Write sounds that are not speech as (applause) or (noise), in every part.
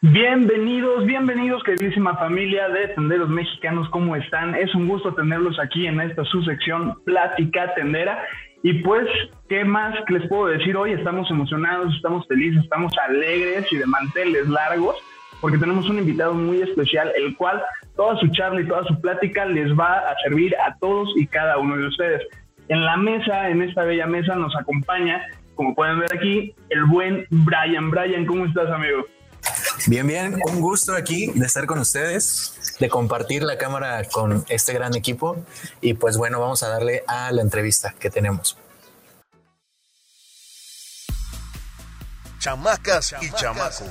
Bienvenidos, bienvenidos queridísima familia de Tenderos Mexicanos, ¿cómo están? Es un gusto tenerlos aquí en esta su sección Plática Tendera. Y pues, ¿qué más les puedo decir hoy? Estamos emocionados, estamos felices, estamos alegres y de manteles largos, porque tenemos un invitado muy especial, el cual toda su charla y toda su plática les va a servir a todos y cada uno de ustedes. En la mesa, en esta bella mesa, nos acompaña, como pueden ver aquí, el buen Brian. Brian, ¿cómo estás, amigo? Bien, bien, un gusto aquí de estar con ustedes, de compartir la cámara con este gran equipo y pues bueno, vamos a darle a la entrevista que tenemos. Chamacas y chamacos.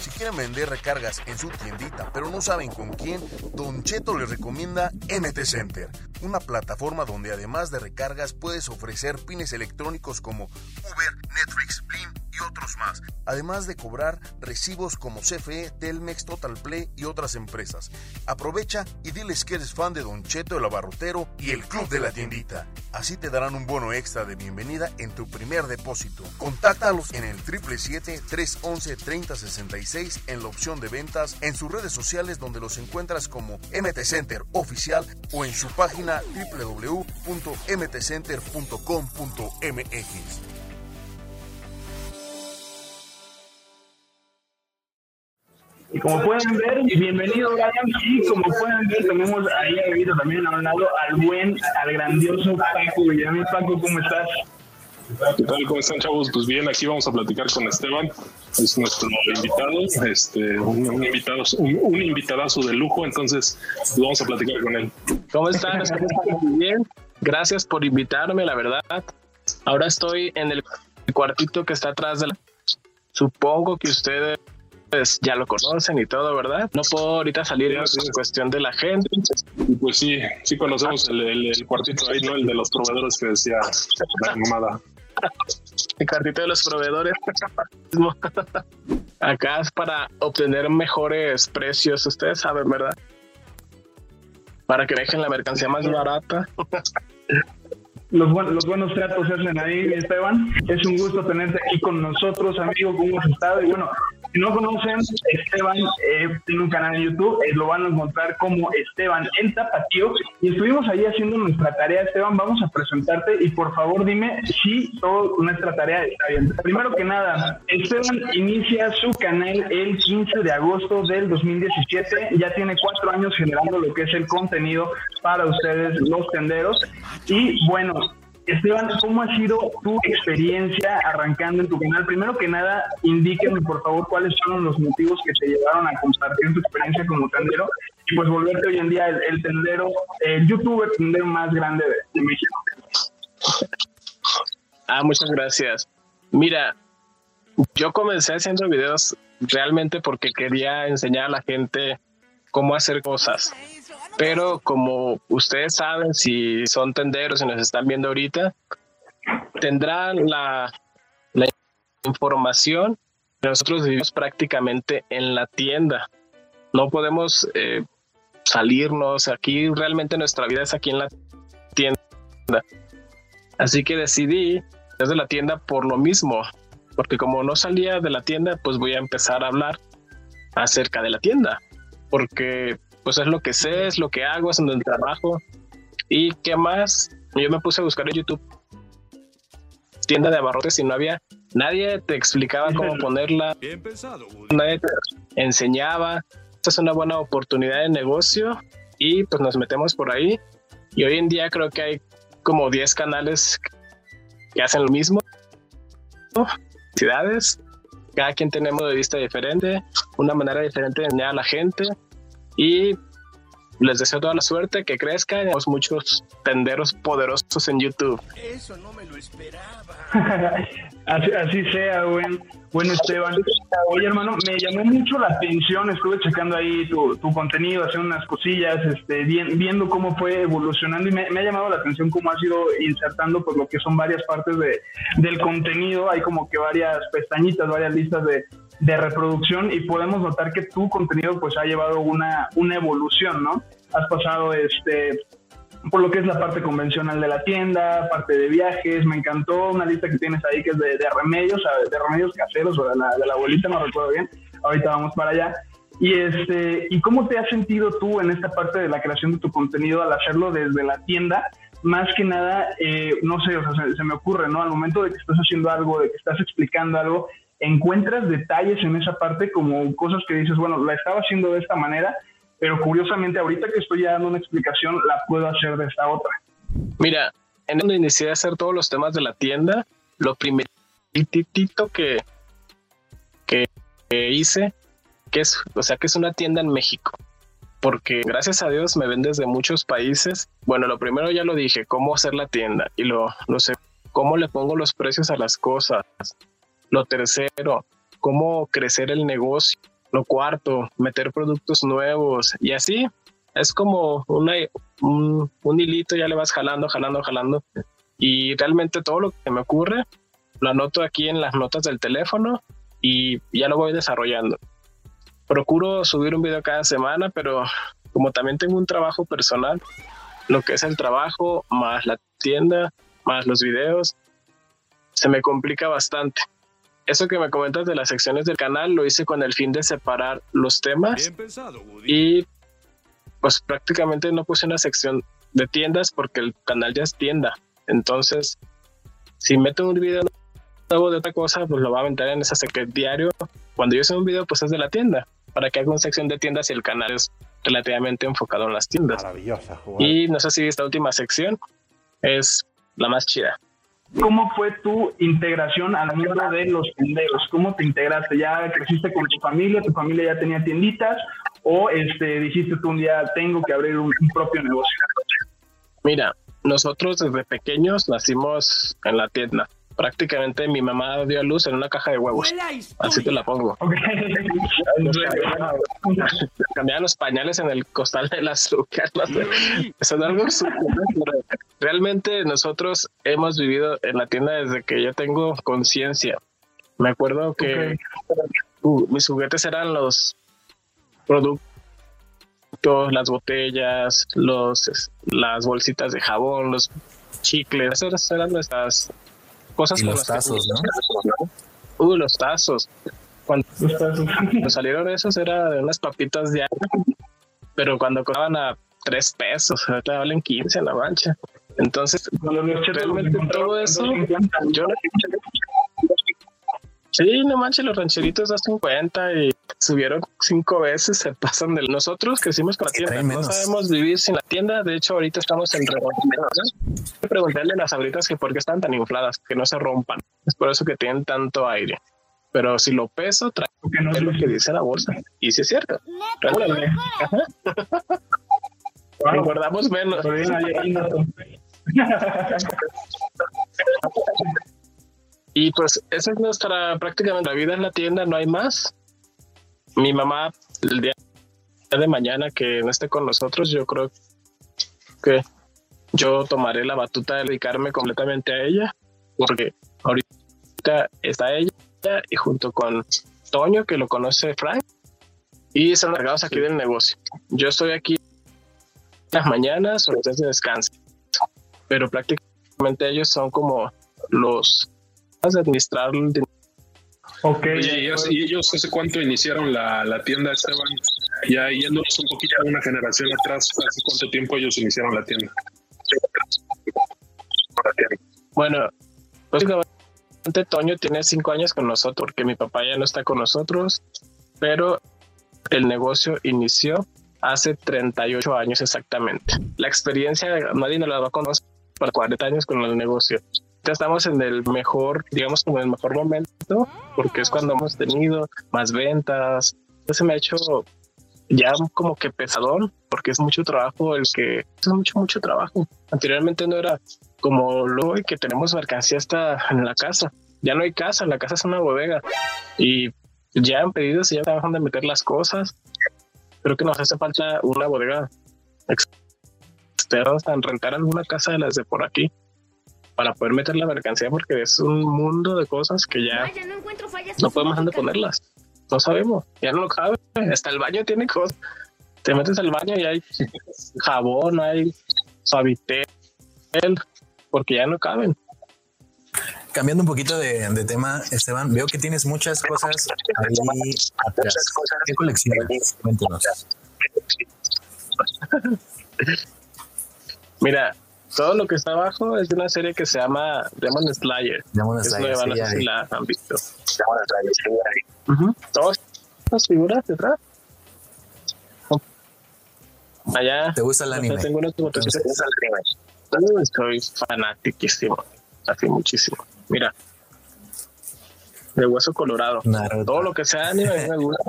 Si quieren vender recargas en su tiendita, pero no saben con quién, Don Cheto les recomienda MT Center, una plataforma donde además de recargas puedes ofrecer pines electrónicos como Uber, Netflix, Blim y otros más, además de cobrar recibos como CFE, Telmex, Total Play y otras empresas. Aprovecha y diles que eres fan de Don Cheto el abarrotero y el club de la tiendita. Así te darán un bono extra de bienvenida en tu primer depósito. Contáctalos en el 777-311-3066 en la opción de ventas, en sus redes sociales donde los encuentras como MT Center Oficial o en su página www.mtcenter.com.mx. Y como pueden ver, bienvenido y como pueden ver, tenemos ahí arriba también a un lado al buen, al grandioso Paco Villamil. Paco, ¿cómo estás? ¿Qué tal? ¿Cómo están, chavos? Pues bien, aquí vamos a platicar con Esteban, es nuestro invitado, este, un, un invitado, un, un invitadazo de lujo, entonces pues vamos a platicar con él. ¿Cómo están? Espero muy bien. Gracias por invitarme, la verdad. Ahora estoy en el cuartito que está atrás de la... Supongo que ustedes ya lo conocen y todo, ¿verdad? No puedo ahorita salir en cuestión de la gente. Pues sí, sí conocemos el, el- el cuartito ahí, ¿no? El de los proveedores que decía la mamada. (laughs) El cuartito de los proveedores. (laughs) Acá es para obtener mejores precios, ustedes saben, ¿verdad? Para que dejen la mercancía más barata. (laughs) Los, buen- los buenos tratos hacen ahí, Esteban. Es un gusto tenerte aquí con nosotros, amigo. ¿Cómo has estado? Y bueno, si no conocen, Esteban eh, tiene un canal en YouTube. eh, lo van a encontrar como Esteban el Tapatío. Y estuvimos ahí haciendo nuestra tarea, Esteban. Vamos a presentarte y por favor dime si toda nuestra tarea está bien. Primero que nada, Esteban inicia su canal el 15 de agosto del 2017. Ya tiene cuatro años generando lo que es el contenido para ustedes, los tenderos. Y bueno, Esteban, ¿cómo ha sido tu experiencia arrancando en tu canal? Primero que nada, indíquenme por favor cuáles fueron los motivos que te llevaron a compartir tu experiencia como tendero y pues volverte hoy en día el, tendero, el youtuber tendero más grande de, de México. Ah, muchas gracias. Mira, yo comencé haciendo videos realmente porque quería enseñar a la gente cómo hacer cosas. Pero como ustedes saben, si son tenderos y nos están viendo ahorita, tendrán la, la información. Nosotros vivimos prácticamente en la tienda. No podemos eh, salirnos. Aquí realmente nuestra vida es aquí en la tienda. Así que decidí desde la tienda por lo mismo, porque como no salía de la tienda, pues voy a empezar a hablar acerca de la tienda, porque pues es lo que sé, es lo que hago, es en el trabajo. ¿Y qué más? Yo me puse a buscar en YouTube tienda de abarrotes y no había nadie te explicaba cómo (laughs) ponerla, nadie te enseñaba. Esta es una buena oportunidad de negocio y pues nos metemos por ahí. Y hoy en día creo que hay como 10 canales que hacen lo mismo. Ciudades, cada quien tenemos de vista diferente, una manera diferente de enseñar a la gente y les deseo toda la suerte, que crezcan, tenemos muchos tenderos poderosos en YouTube. Eso no me lo esperaba. (laughs) así, así sea, buen, bueno Esteban. Oye hermano, me llamó mucho la atención, estuve checando ahí tu, tu contenido, haciendo unas cosillas, este, viendo cómo fue evolucionando y me, ha llamado la atención cómo has ido insertando por lo que son varias partes de, del contenido, hay como que varias pestañitas, varias listas de, de reproducción y podemos notar que tu contenido pues ha llevado una, una evolución, ¿no? Has pasado este por lo que es la parte convencional de la tienda, parte de viajes, me encantó una lista que tienes ahí que es de, remedios, de remedios caseros o de la, de la abuelita, no recuerdo bien, ahorita vamos para allá. Y este, ¿y cómo te has sentido tú en esta parte de la creación de tu contenido al hacerlo desde la tienda? Más que nada, eh, no sé, o sea, se, se, me ocurre, ¿no? Al momento de que estás haciendo algo, de que estás explicando algo, encuentras detalles en esa parte como cosas que dices, bueno, la estaba haciendo de esta manera, pero curiosamente ahorita que estoy dando una explicación la puedo hacer de esta otra. Mira, en donde inicié a hacer todos los temas de la tienda, lo primeritito que, que, que hice, que es, o sea, que es una tienda en México porque gracias a Dios me ven desde muchos países. Bueno, lo primero ya lo dije, cómo hacer la tienda y lo, lo sé, cómo le pongo los precios a las cosas, lo tercero, cómo crecer el negocio. Lo cuarto, meter productos nuevos y así. Es como una, un, hilito, ya le vas jalando, jalando, jalando. Y realmente todo lo que me ocurre lo anoto aquí en las notas del teléfono y ya lo voy desarrollando. Procuro subir un video cada semana, pero como también tengo un trabajo personal, lo que es el trabajo más la tienda, más los videos, se me complica bastante eso que me comentas de las secciones del canal lo hice con el fin de separar los temas. y pues prácticamente no puse una sección de tiendas porque el canal ya es tienda. Entonces, si meto un video nuevo de otra cosa, pues lo va a aventar en esa sección diario. Cuando yo hice un video, pues es de la tienda. Para que haga una sección de tiendas y el canal es relativamente enfocado en las tiendas. Maravillosa. Y no sé si esta última sección es la más chida. ¿Cómo fue tu integración al mundo de los tenderos? ¿Cómo te integraste? ¿Ya creciste con tu familia? ¿Tu familia ya tenía tienditas? ¿O este, dijiste tú un día tengo que abrir un, propio negocio? Mira, nosotros desde pequeños nacimos en la tienda prácticamente mi mamá dio a luz en una caja de huevos. Así te la pongo. (laughs) Cambiaban los pañales en el costal de azúcar. Eso es algo Realmente nosotros hemos vivido en la tienda desde que yo tengo conciencia. Me acuerdo que uh, mis juguetes eran los productos las botellas, los las bolsitas de jabón, los chicles, esas eran nuestras cosas y los tazos, ¿no? Uh, los tazos. Cuando, salieron esos era de unas papitas de agua, pero cuando costaban a tres pesos, ahorita valen 15 en la mancha. Entonces, realmente todo eso, yo Sí, no manches, los rancheritos a 50 y subieron cinco veces, se pasan de nosotros crecimos con la tienda, no sabemos vivir sin la tienda, de hecho ahorita estamos en remoto. Preguntarle a las abritas que por qué están tan infladas, que no se rompan, es por eso que tienen tanto aire. Pero si lo peso, trae no es lo que dice la bolsa. Y si es cierto. (laughs) Guardamos menos. (laughs) Y pues esa es nuestra prácticamente la vida en la tienda, no hay más. Mi mamá el día de mañana que no esté con nosotros, yo creo que yo tomaré la batuta de dedicarme completamente a ella, porque ahorita está ella y junto con Toño, que lo conoce Frank, y son encargados aquí del negocio. Yo estoy aquí las mañanas o los días de descanso, pero prácticamente ellos son como los de administrar el dinero. Ok. ¿y ellos, hace cuánto iniciaron la, la, tienda, Esteban? Ya yéndonos un poquito a una generación atrás, ¿hace cuánto tiempo ellos iniciaron la tienda? Bueno, básicamente Toño tiene cinco años con nosotros, porque mi papá ya no está con nosotros, pero el negocio inició hace 38 años exactamente. La experiencia, nadie nos la va a conocer para 40 años con el negocio estamos en el mejor, digamos como en el mejor momento, porque es cuando hemos tenido más ventas. Entonces me ha hecho ya como que pesadón, porque es mucho trabajo el que es mucho, mucho trabajo. Anteriormente no era como lo que tenemos mercancía hasta en la casa. Ya no hay casa, la casa es una bodega y ya han pedido, ya trabajan de meter las cosas. Creo que nos hace falta una bodega externa, rentar alguna casa de las de por aquí para poder meter la mercancía porque es un mundo de cosas que ya no, podemos dónde ponerlas. No sabemos, ya no lo cabe. Hasta el baño tiene cosas. Te metes al baño y hay jabón, hay suavitel, porque ya no caben. Cambiando un poquito de, tema, Esteban, veo que tienes muchas cosas ahí atrás. ¿Qué colección? Cuéntanos. (laughs) Mira, todo lo que está abajo es de una serie que se llama Demon Slayer. Demon Slayer. Es nueva, no la han visto. Demon Slayer, Todas las figuras detrás. Allá. ¿Te gusta el anime? Tengo unos Soy fanatiquísimo. Así muchísimo. Mira. De hueso colorado. Todo lo que sea anime me gusta.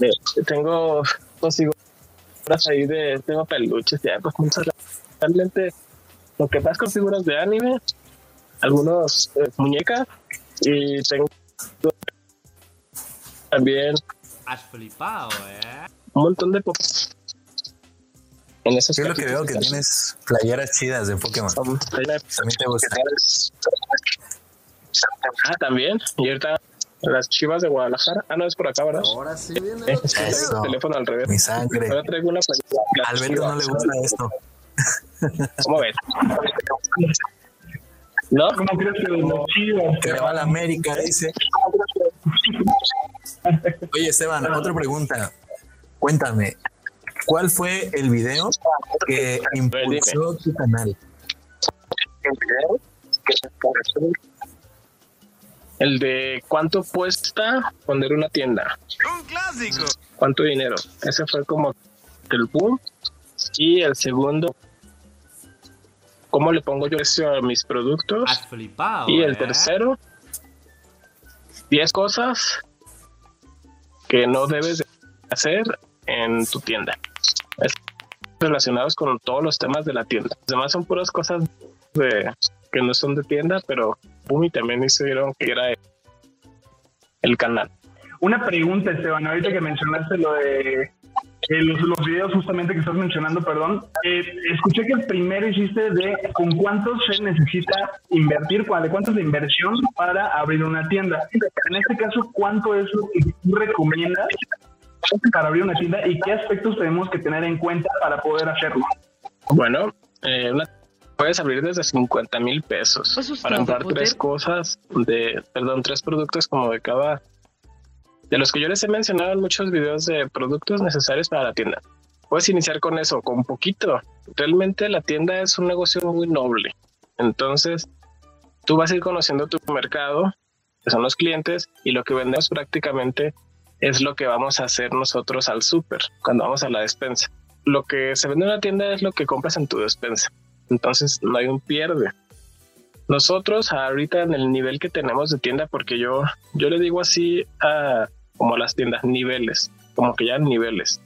(laughs) Tengo dos figuras ahí de. Tengo peluches ya, pues muchas realmente lo que pasa con figuras de anime, algunos eh, muñecas y tengo también Has flipado, ¿eh? un montón de pop en esos Yo lo que veo que tienes playeras chidas de Pokémon. También te gusta. Ah, también. Y ahorita las chivas de Guadalajara. Ah, no, es por acá, ¿verdad? Ahora sí viene. (laughs) el teléfono al revés. Mi sangre. Ahora traigo una Alberto no le gusta esto. (laughs) ¿Cómo ves? ¿No? ¿Cómo crees que los chivas? Que le va a la América, dice. Oye, Esteban, otra pregunta. Cuéntame, ¿cuál fue el video que impulsó tu canal? El video que el de cuánto cuesta poner una tienda. Un clásico. ¿Cuánto dinero? Ese fue como el boom. Y el segundo cómo le pongo yo precio a mis productos. Has flipado. Y el ¿eh? tercero, 10 cosas que no debes hacer en tu tienda. Es relacionados con todos los temas de la tienda. Además son puras cosas de, que no son de tienda, pero Bumi también hicieron que era el canal. Una pregunta, Esteban, ahorita que mencionaste lo de eh, los, los, videos justamente que estás mencionando, perdón, eh, escuché que el primero hiciste de con cuánto se necesita invertir, de cuánto es la inversión para abrir una tienda. En este caso, ¿cuánto es lo que tú recomiendas para abrir una tienda y qué aspectos tenemos que tener en cuenta para poder hacerlo? Bueno, eh, puedes abrir desde 50 mil pesos para comprar tres cosas de, perdón, tres productos como de cada de los que yo les he mencionado en muchos videos de productos necesarios para la tienda. Puedes iniciar con eso, con poquito. Realmente la tienda es un negocio muy noble. Entonces, tú vas a ir conociendo tu mercado, que son los clientes, y lo que vendemos prácticamente es lo que vamos a hacer nosotros al súper cuando vamos a la despensa. Lo que se vende en la tienda es lo que compras en tu despensa. Entonces, no hay un pierde. Nosotros ahorita en el nivel que tenemos de tienda, porque yo, yo le digo así a, como las tiendas, niveles, como que ya niveles.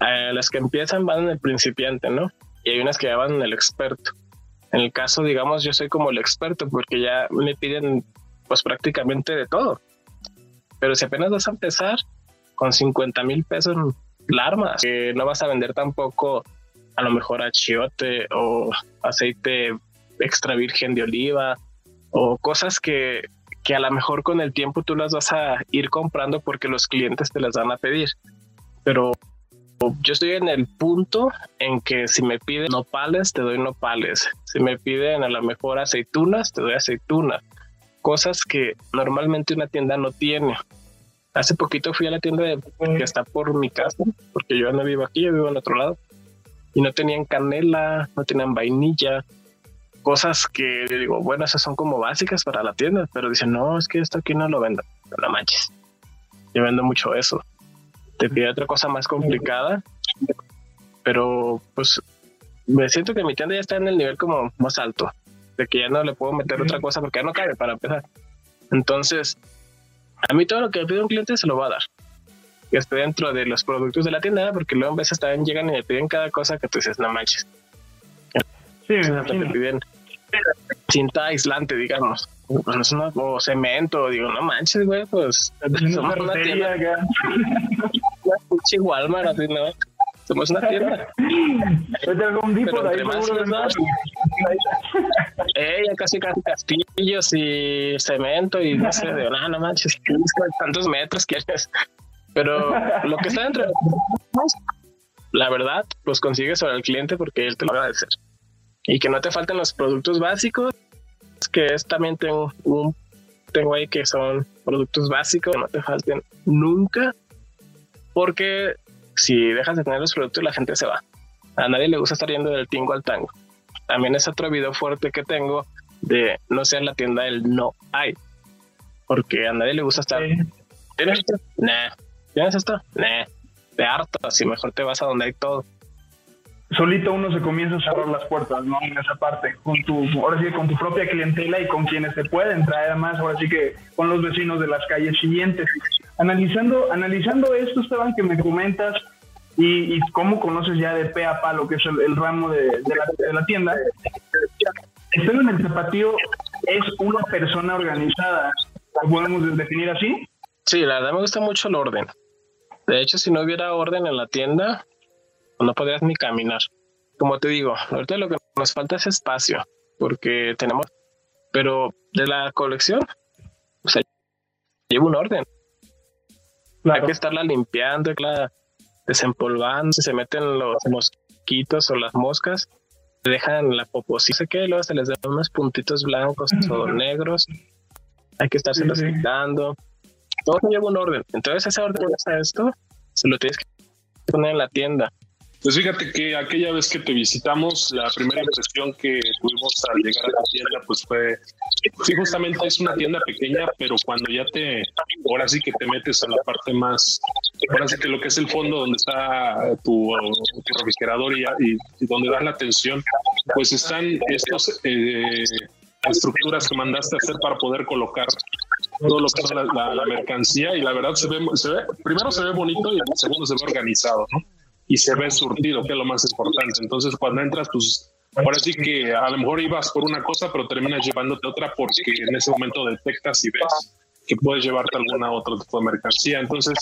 Eh, las que empiezan van en el principiante, ¿no? Y hay unas que ya van en el experto. En el caso, digamos, yo soy como el experto porque ya me piden pues prácticamente de todo. Pero si apenas vas a empezar con 50 mil pesos, la armas, que no vas a vender tampoco a lo mejor achiote o aceite extra virgen de oliva o cosas que que a lo mejor con el tiempo tú las vas a ir comprando porque los clientes te las van a pedir. Pero yo estoy en el punto en que si me piden nopales, te doy nopales. Si me piden a lo mejor aceitunas, te doy aceitunas. Cosas que normalmente una tienda no tiene. Hace poquito fui a la tienda de, que está por mi casa, porque yo no vivo aquí, yo vivo en otro lado. Y no tenían canela, no tenían vainilla, cosas que yo digo, bueno, esas son como básicas para la tienda, pero dicen, no, es que esto aquí no lo vendo, no manches. Yo vendo mucho eso. Te pide otra cosa más complicada, pero pues me siento que mi tienda ya está en el nivel como más alto, de que ya no le puedo meter otra cosa porque ya no cabe para empezar. Entonces, a mí todo lo que pide un cliente se lo va a dar. Que esté dentro de los productos de la tienda, porque luego a veces también llegan y me piden cada cosa que tú dices, no manches. Sí, me piden cinta aislante, digamos. Pues no o cemento, digo, no manches, güey, pues somos una tienda, una (laughs) Walmart, así, ¿no? Somos una tienda. Vete al Home Depot, Pero ahí seguro Eh, ya casi casi castillos y cemento y no sé, de nada, no manches, tantos metros quieres. Pero lo que está dentro de los (laughs) la verdad, pues consigues sobre el cliente porque él te lo va a agradecer. Y que no te falten los productos básicos, que es también tengo un tengo ahí que son productos básicos, que no te falten nunca, porque si dejas de tener los productos la gente se va. A nadie le gusta estar yendo del tingo al tango. También es otro video fuerte que tengo de no sea la tienda del no hay. Porque a nadie le gusta estar. ¿Tienes esto? Nah. ¿Tienes esto? Nah. Te harto, así mejor te vas a donde hay todo. solito uno se comienza a cerrar las puertas, ¿no? En esa parte, con tu, ahora sí con tu propia clientela y con quienes te pueden traer más, ahora sí que con los vecinos de las calles siguientes. Analizando, analizando esto, Esteban, que me comentas y, y cómo conoces ya de pe a pa lo que es el, ramo de, la, de la tienda, Esteban el Zapatío es una persona organizada, ¿lo podemos definir así? Sí, la verdad me gusta mucho el orden. De hecho, si no hubiera orden en la tienda, no podrías ni caminar. Como te digo, ahorita lo que nos falta es espacio, porque tenemos, pero de la colección, o sea, lleva un orden. Hay que estarla limpiando, la desempolvando, si se meten los mosquitos o las moscas, dejan la poposita que luego se les dan unos puntitos blancos o negros. Hay que estárselos Sí, sí. quitando. Todo lleva un orden. Entonces, ese orden a esto se lo tienes que poner en la tienda. Pues fíjate que aquella vez que te visitamos, la primera impresión que tuvimos al llegar a la tienda, pues fue, sí, justamente es una tienda pequeña, pero cuando ya te, ahora sí que te metes a la parte más, ahora sí que lo que es el fondo donde está tu, tu refrigerador y, y- y donde das la atención, pues están estos eh, estructuras que mandaste a hacer para poder colocar todo lo que son la, mercancía y la verdad se ve, primero se ve bonito y segundo se ve organizado, ¿no? y se ve surtido, que es lo más importante. Entonces, cuando entras, pues ahora sí que a lo mejor ibas por una cosa, pero terminas llevándote otra porque en ese momento detectas y ves que puedes llevarte alguna otra tipo de mercancía. Entonces,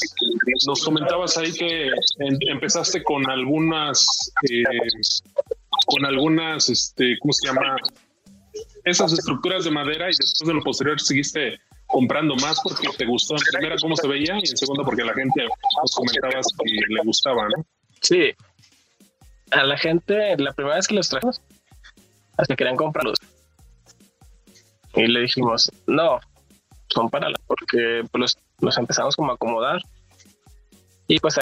nos comentabas ahí que em- empezaste con algunas, eh, con algunas, este, ¿cómo se llama? Esas estructuras de madera y después de lo posterior seguiste comprando más porque te gustó en primera cómo se veía y en segundo porque la gente nos comentabas que le gustaba, ¿no? Sí. A la gente, la primera vez que los trajimos, hasta querían comprarlos. Y le dijimos, no, son para la, porque pues, los, los empezamos como a acomodar. Y pues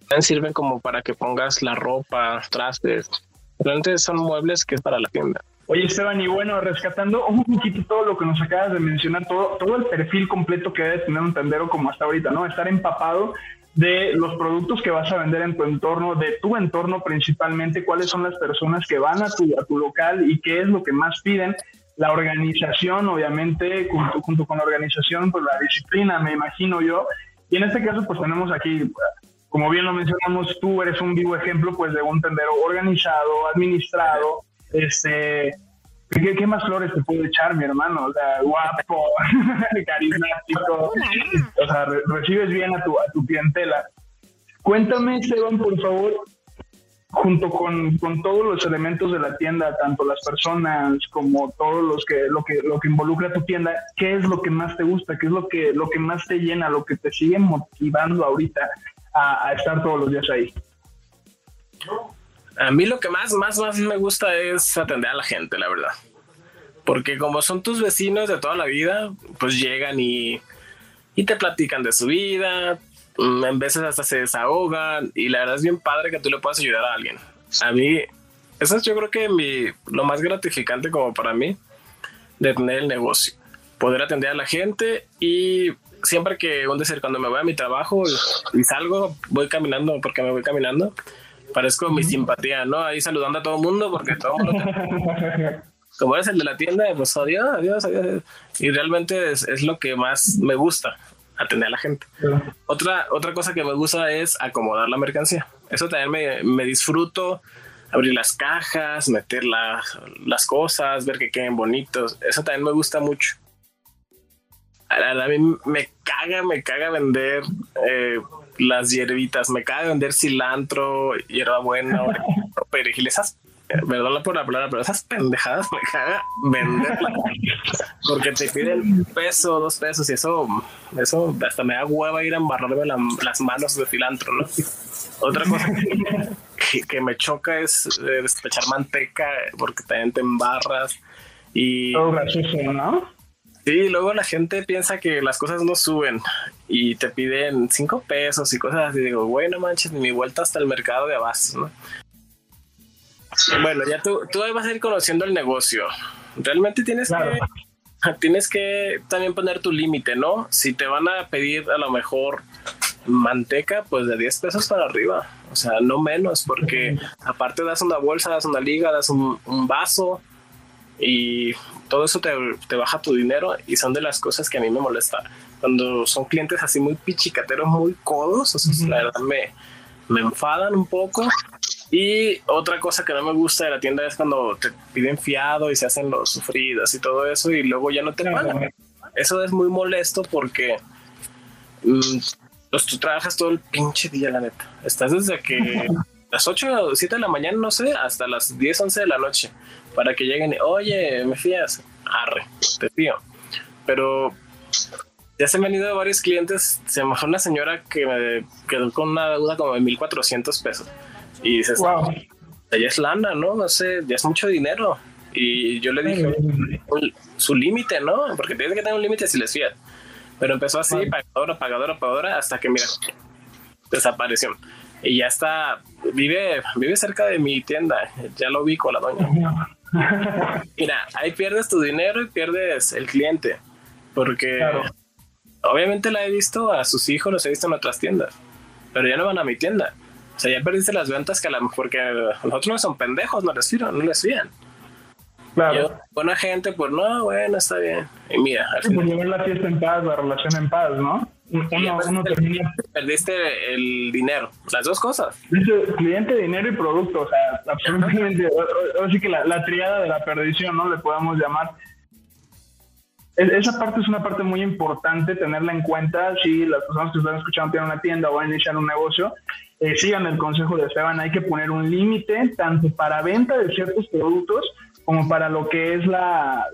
también sirven como para que pongas la ropa, trastes. Realmente son muebles que es para la tienda. Oye, Esteban, y bueno, rescatando un poquito todo lo que nos acabas de mencionar, todo, todo el perfil completo que debe tener un tendero como hasta ahorita, ¿no? Estar empapado de los productos que vas a vender en tu entorno, de tu entorno principalmente, cuáles son las personas que van a tu, a tu local y qué es lo que más piden. La organización, obviamente, junto, junto con la organización, pues la disciplina, me imagino yo. Y en este caso, pues tenemos aquí, como bien lo mencionamos, tú eres un vivo ejemplo, pues, de un tendero organizado, administrado, este, ¿qué, qué más flores te puedo echar, mi hermano? O sea, guapo, (laughs) carismático, o sea, re- recibes bien a tu, a tu clientela. Cuéntame, Esteban, por favor, junto con, con todos los elementos de la tienda, tanto las personas como todos los que lo que lo que involucra tu tienda, ¿qué es lo que más te gusta? ¿Qué es lo que lo que más te llena, lo que te sigue motivando ahorita a, a estar todos los días ahí? A mí lo que más, más, más me gusta es atender a la gente, la verdad. Porque como son tus vecinos de toda la vida, pues llegan y, y te platican de su vida, mm, en veces hasta se desahogan y la verdad es bien padre que tú le puedas ayudar a alguien. A mí, eso es yo creo que mi, lo más gratificante como para mí de tener el negocio. Poder atender a la gente y siempre que, un decir, cuando me voy a mi trabajo y, y salgo, voy caminando porque me voy caminando, parezco mi simpatía, ¿no? Ahí saludando a todo el mundo porque todo el mundo... (laughs) Como eres el de la tienda, pues adiós, adiós, adiós. Y realmente es, es lo que más me gusta. atender a la gente. Otra, otra cosa que me gusta es acomodar la mercancía. Eso también me, me disfruto abrir las cajas, meter las cosas, ver que queden bonitos. Eso también me gusta mucho. A, mí me caga, me caga vender eh, las hierbitas, me caga vender cilantro, hierbabuena, (laughs) perejil, esas, perdón por la palabra, pero esas pendejadas me caga venderlas. Porque te piden un peso, dos pesos y eso, eso hasta me da hueva ir a embarrarme las manos de cilantro, ¿no? Otra cosa que, me choca es eh, despechar manteca porque también te embarras y... ¿no? Sí, luego la gente piensa que las cosas no suben y te piden cinco pesos y cosas así. Digo, bueno, manches, ni mi vuelta hasta el mercado de abastos, ¿no? Bueno, ya tú, tú vas a ir conociendo el negocio. Realmente tienes que (laughs) tienes que también poner tu límite, ¿no? Si te van a pedir a lo mejor manteca, pues de 10 pesos para arriba. O sea, no menos, porque aparte das una bolsa, das una liga, das un, vaso y todo eso te, baja tu dinero y son de las cosas que a mí me molesta. Cuando son clientes así muy pichicateros, muy codos, la verdad me, me enfadan un poco. Y otra cosa que no me gusta de la tienda es cuando te piden fiado y se hacen los sufridos y todo eso y luego ya no te pagan. Eso es muy molesto porque mm, pues tú trabajas todo el pinche día, la neta. Estás desde que las 8 o 7 de la mañana, no sé, hasta las 10, 11 de la noche, para que lleguen oye, ¿me fías? Arre, te fío. Pero ya se me han ido varios clientes. Se me fue una señora que me quedó con una deuda como de 1400 pesos. Y dices, wow. ya es lana, ¿no? No sé, ya es mucho dinero. Y yo le dije, su límite, ¿no? Porque tienes que tener un límite si les fías. Pero empezó así, pagadora, pagadora, pagadora, hasta que, mira, desapareció. Y ya está, vive, vive cerca de mi tienda, ya lo ubico la doña. Mira, ahí pierdes tu dinero y pierdes el cliente, porque obviamente la he visto a sus hijos, los he visto en otras tiendas, pero ya no van a mi tienda. O sea, ya perdiste las ventas que a lo mejor que los otros no son pendejos, no les fían, no les fían. Claro. buena gente, pues no, bueno, está bien. Y mira, al final. llevar la fiesta en paz, la relación en paz, ¿no? Uno, uno termina... Perdiste el dinero, las dos cosas. Cliente, dinero y producto, o sea, absolutamente. Así que la, la triada de la perdición, ¿no? Le podemos llamar. Esa parte es una parte muy importante tenerla en cuenta si las personas que están escuchando tienen una tienda o van a iniciar un negocio. Eh, sigan el consejo de Esteban, hay que poner un límite tanto para venta de ciertos productos como para lo que es la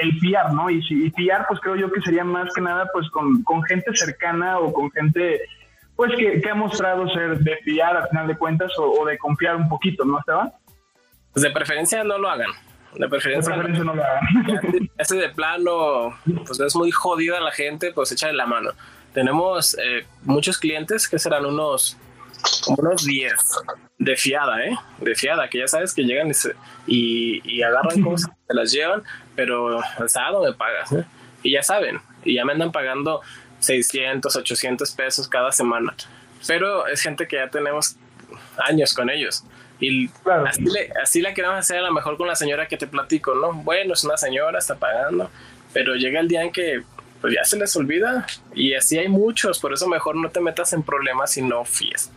el fiar, ¿no? Y, si, fiar, pues creo yo que sería más que nada pues con, gente cercana o con gente pues que, ha mostrado ser de fiar al final de cuentas o, de confiar un poquito, ¿no, Esteban? Pues de preferencia no lo hagan. De preferencia, no, lo hagan. Este de plano, pues es muy jodida la gente, pues échale la mano. Tenemos eh, muchos clientes que serán unos unos 10 de fiada, ¿eh? De fiada, que ya sabes que llegan y, y, agarran cosas, se las llevan, pero el sábado me pagas, ¿eh? Y ya saben, y ya me andan pagando 600, 800 pesos cada semana. Pero es gente que ya tenemos años con ellos. Y así, le, así la queremos hacer a lo mejor con la señora que te platico, ¿no? Bueno, es una señora, está pagando, pero llega el día en que pues ya se les olvida y así hay muchos, por eso mejor no te metas en problemas y no fíes.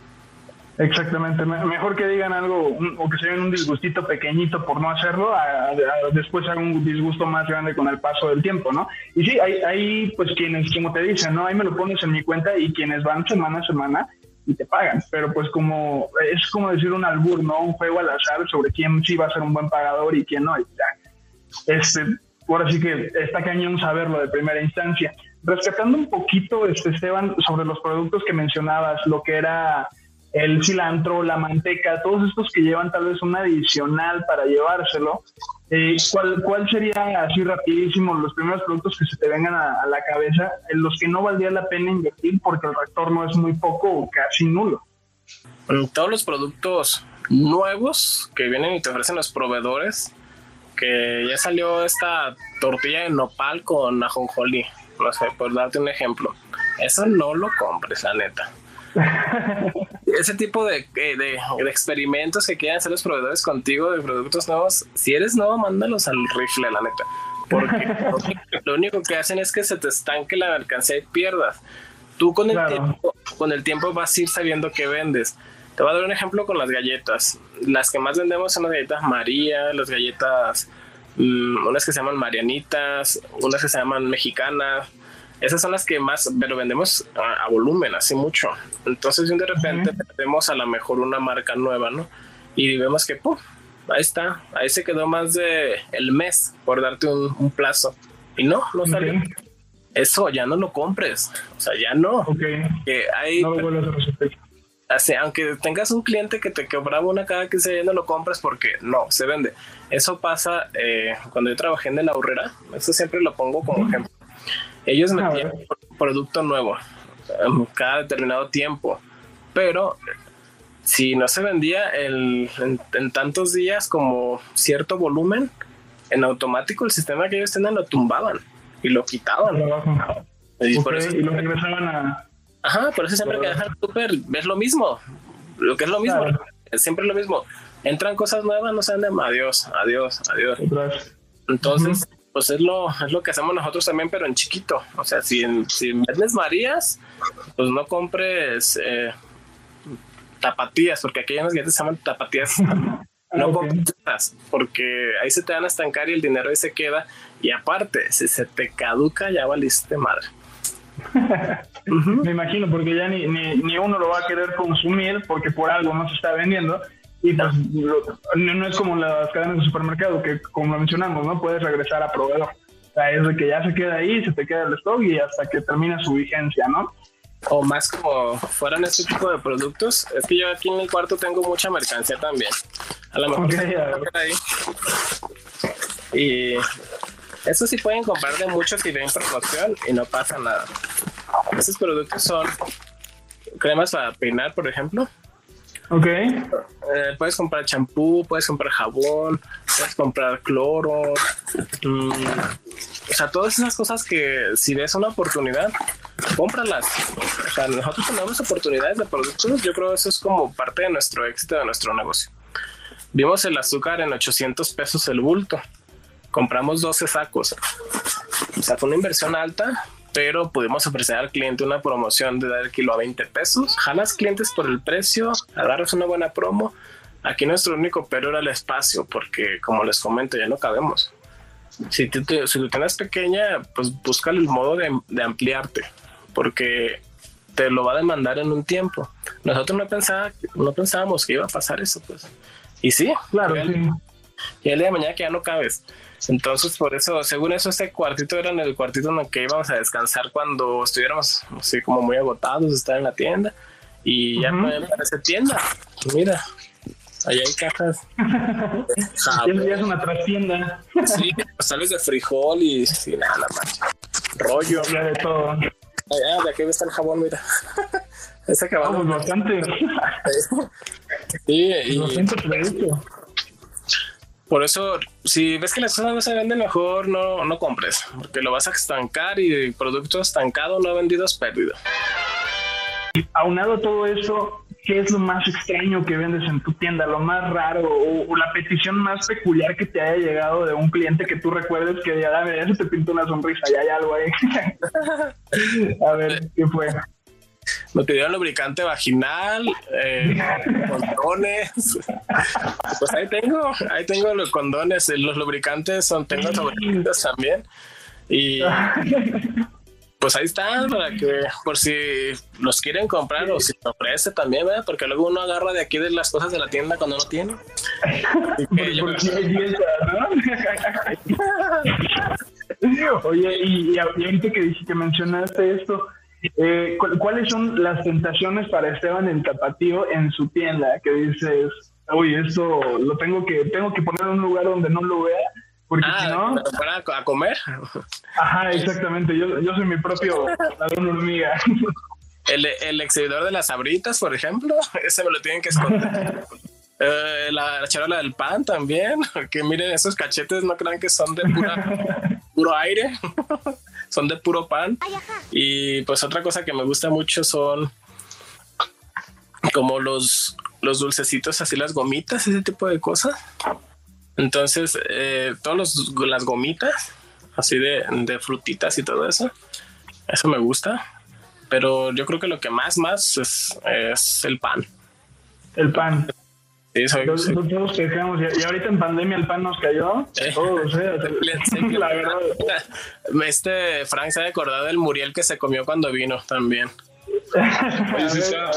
Exactamente, mejor que digan algo o que se den un disgustito pequeñito por no hacerlo, a, después hagan un disgusto más grande con el paso del tiempo, ¿no? Y sí, hay, hay pues quienes, como te dicen, ¿no? Ahí me lo pones en mi cuenta y quienes van semana a semana y te pagan, pero pues como es como decir un albur, ¿no? Un juego al azar sobre quién sí va a ser un buen pagador y quién no. Y ya. Este, ahora sí que está cañón saberlo de primera instancia. Rescatando un poquito, este, Esteban, sobre los productos que mencionabas, lo que era el cilantro, la manteca, todos estos que llevan tal vez un adicional para llevárselo. Eh, ¿cuál, ¿Cuál sería así rapidísimo los primeros productos que se te vengan a, la cabeza en los que no valdría la pena invertir porque el retorno es muy poco o casi nulo? todos los productos nuevos que vienen y te ofrecen los proveedores, que ya salió esta tortilla de nopal con ajonjolí, no sé, por darte un ejemplo. Eso no lo compres, la neta. (laughs) Ese tipo de, de, experimentos que quieren hacer los proveedores contigo de productos nuevos, si eres nuevo, mándalos al rifle, la neta. Porque (laughs) lo único que hacen es que se te estanque la mercancía y pierdas. tú con el, tiempo, con el tiempo vas a ir sabiendo qué vendes. Te voy a dar un ejemplo con las galletas. Las que más vendemos son las galletas María, las galletas, mm, unas que se llaman Marianitas, unas que se llaman Mexicanas. Esas son las que más, pero vendemos a, volumen, así mucho. Entonces, de repente vemos a lo mejor una marca nueva, ¿no? Y vemos que, ¡pum! Ahí está, ahí se quedó más de el mes, por darte un, plazo. Y no, no salió. Eso ya no lo compres. O sea, ya no. Que hay, no lo así, aunque tengas un cliente que te cobraba una cada que se no lo compras porque no, se vende. Eso pasa eh, cuando yo trabajé en la aurrera, eso siempre lo pongo como ejemplo. Ellos ah, metían producto nuevo cada determinado tiempo, pero si no se vendía en, tantos días como cierto volumen, en automático el sistema que ellos tenían lo tumbaban y lo quitaban. Y, por eso, lo regresaban a... Ajá, por eso siempre que dejan súper es lo mismo. Lo que es lo mismo, es siempre lo mismo. Entran cosas nuevas, no se venden, adiós, adiós, adiós. Entonces, pues es lo, es lo que hacemos nosotros también, pero en chiquito. O sea, si, si vendes Marías, pues no compres eh, tapatías, porque aquí hay unas galletas se llaman tapatías. (laughs) no compres porque ahí se te van a estancar y el dinero ahí se queda. Y aparte, si se te caduca, ya valiste madre. (laughs) Me imagino, porque ya ni, ni, ni, uno lo va a querer consumir porque por algo no se está vendiendo y pues no, es como las cadenas de supermercado que como mencionamos, ¿no? Puedes regresar a proveedor. O sea, es de que ya se queda ahí, se te queda el stock y hasta que termina su vigencia, ¿no? O más como fueran este tipo de productos. Es que yo aquí en el cuarto tengo mucha mercancía también. A lo mejor ahí. Y eso sí pueden comprar de muchos y ven promoción y no pasa nada. Esos productos son cremas para peinar, por ejemplo. Ok. Eh, puedes comprar champú, puedes comprar jabón, puedes comprar cloro. Mm, o sea, todas esas cosas que si ves una oportunidad, cómpralas. O sea, nosotros tenemos oportunidades de productos. Yo creo que eso es como parte de nuestro éxito de nuestro negocio. Vimos el azúcar en 800 pesos el bulto. Compramos 12 sacos. O sea, fue una inversión alta, pero pudimos ofrecer al cliente una promoción de dar el kilo a 20 pesos. Jalas clientes por el precio, agarras una buena promo. Aquí nuestro único pero era el espacio, porque como les comento, ya no cabemos. Si tú, si tú tienes pequeña, pues busca el modo de, de, ampliarte, porque te lo va a demandar en un tiempo. Nosotros no, pensaba, no pensábamos que iba a pasar eso, pues. Y sí, claro. Y el día de mañana que ya no cabes. Entonces, por eso, según eso, este cuartito era en el cuartito en el que íbamos a descansar cuando estuviéramos así como muy agotados, estar en la tienda. Y ya me parece tienda. Mira, ahí hay cajas. (laughs) ya es una trastienda. sí, sales de frijol y, nada, más. Rollo. Ya de todo. Ah, de aquí está el jabón, mira. (laughs) Ese Vamos, bastante. (laughs) sí, y... Por eso, si ves que las cosas no se venden mejor, no, no compres, porque lo vas a estancar y producto estancado no vendido es perdido. Aunado a todo eso, ¿qué es lo más extraño que vendes en tu tienda? Lo más raro o, la petición más peculiar que te haya llegado de un cliente que tú recuerdes que ya, ya se te pintó una sonrisa, ya hay algo ahí. (laughs) a ver, ¿qué fue? Me pidieron lubricante vaginal, eh, condones. Pues ahí tengo, ahí tengo los condones, los lubricantes son, tengo también. Y pues ahí están, para que por si los quieren comprar o si te ofrece también, ¿verdad? Porque luego uno agarra de aquí de las cosas de la tienda cuando no tiene. (laughs) Oye, y, y, ahorita que, que mencionaste esto, eh, ¿Cuáles son las tentaciones para Esteban el Tapatío en su tienda? Que dices, uy, esto lo tengo que, tengo que poner en un lugar donde no lo vea, porque ah, si no... ¿Para a comer? Ajá, exactamente, yo, yo soy mi propio ladrón hormiga. (laughs) El, el exhibidor de las abritas, por ejemplo, (laughs) ese me lo tienen que esconder. (laughs) Eh, la, charola del pan también, que miren esos cachetes, no crean que son de puro aire, son de puro pan. Y pues otra cosa que me gusta mucho son como los, los dulcecitos, así las gomitas, ese tipo de cosas. Entonces, eh, todas las gomitas, así de, de frutitas y todo eso, eso me gusta. pero yo creo que lo que más, más es, es el pan. El pan. Sí, soy, Todos, soy- todos. Y, ahorita en pandemia el pan nos cayó. Todos, ¿eh? (laughs) (laughs) La verdad. (laughs) Este Frank se ha acordado del Muriel que se comió cuando vino también. Oye, sí está-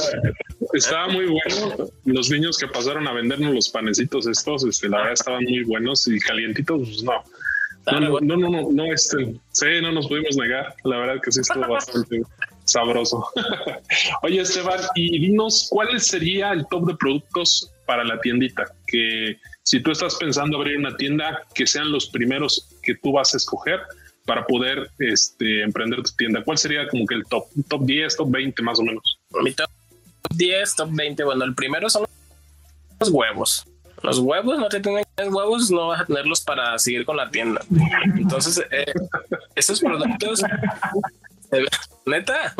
estaba muy bueno. Los niños que pasaron a vendernos los panecitos estos, este, la verdad estaban muy buenos y calientitos, pues no. No, no, no, no, no, no, este, sí, no nos pudimos negar. La verdad que sí estuvo bastante sabroso. Oye, Esteban, y dinos cuál sería el top de productos para la tiendita. Que si tú estás pensando abrir una tienda, que sean los primeros que tú vas a escoger para poder este, emprender tu tienda. ¿Cuál sería como que el top? Top 10, top 20 más o menos. Mi top 10, top 20. Bueno, el primero son los huevos. Los huevos, no te tienen huevos, no vas a tenerlos para seguir con la tienda. Entonces, eh, esos productos, (laughs) neta,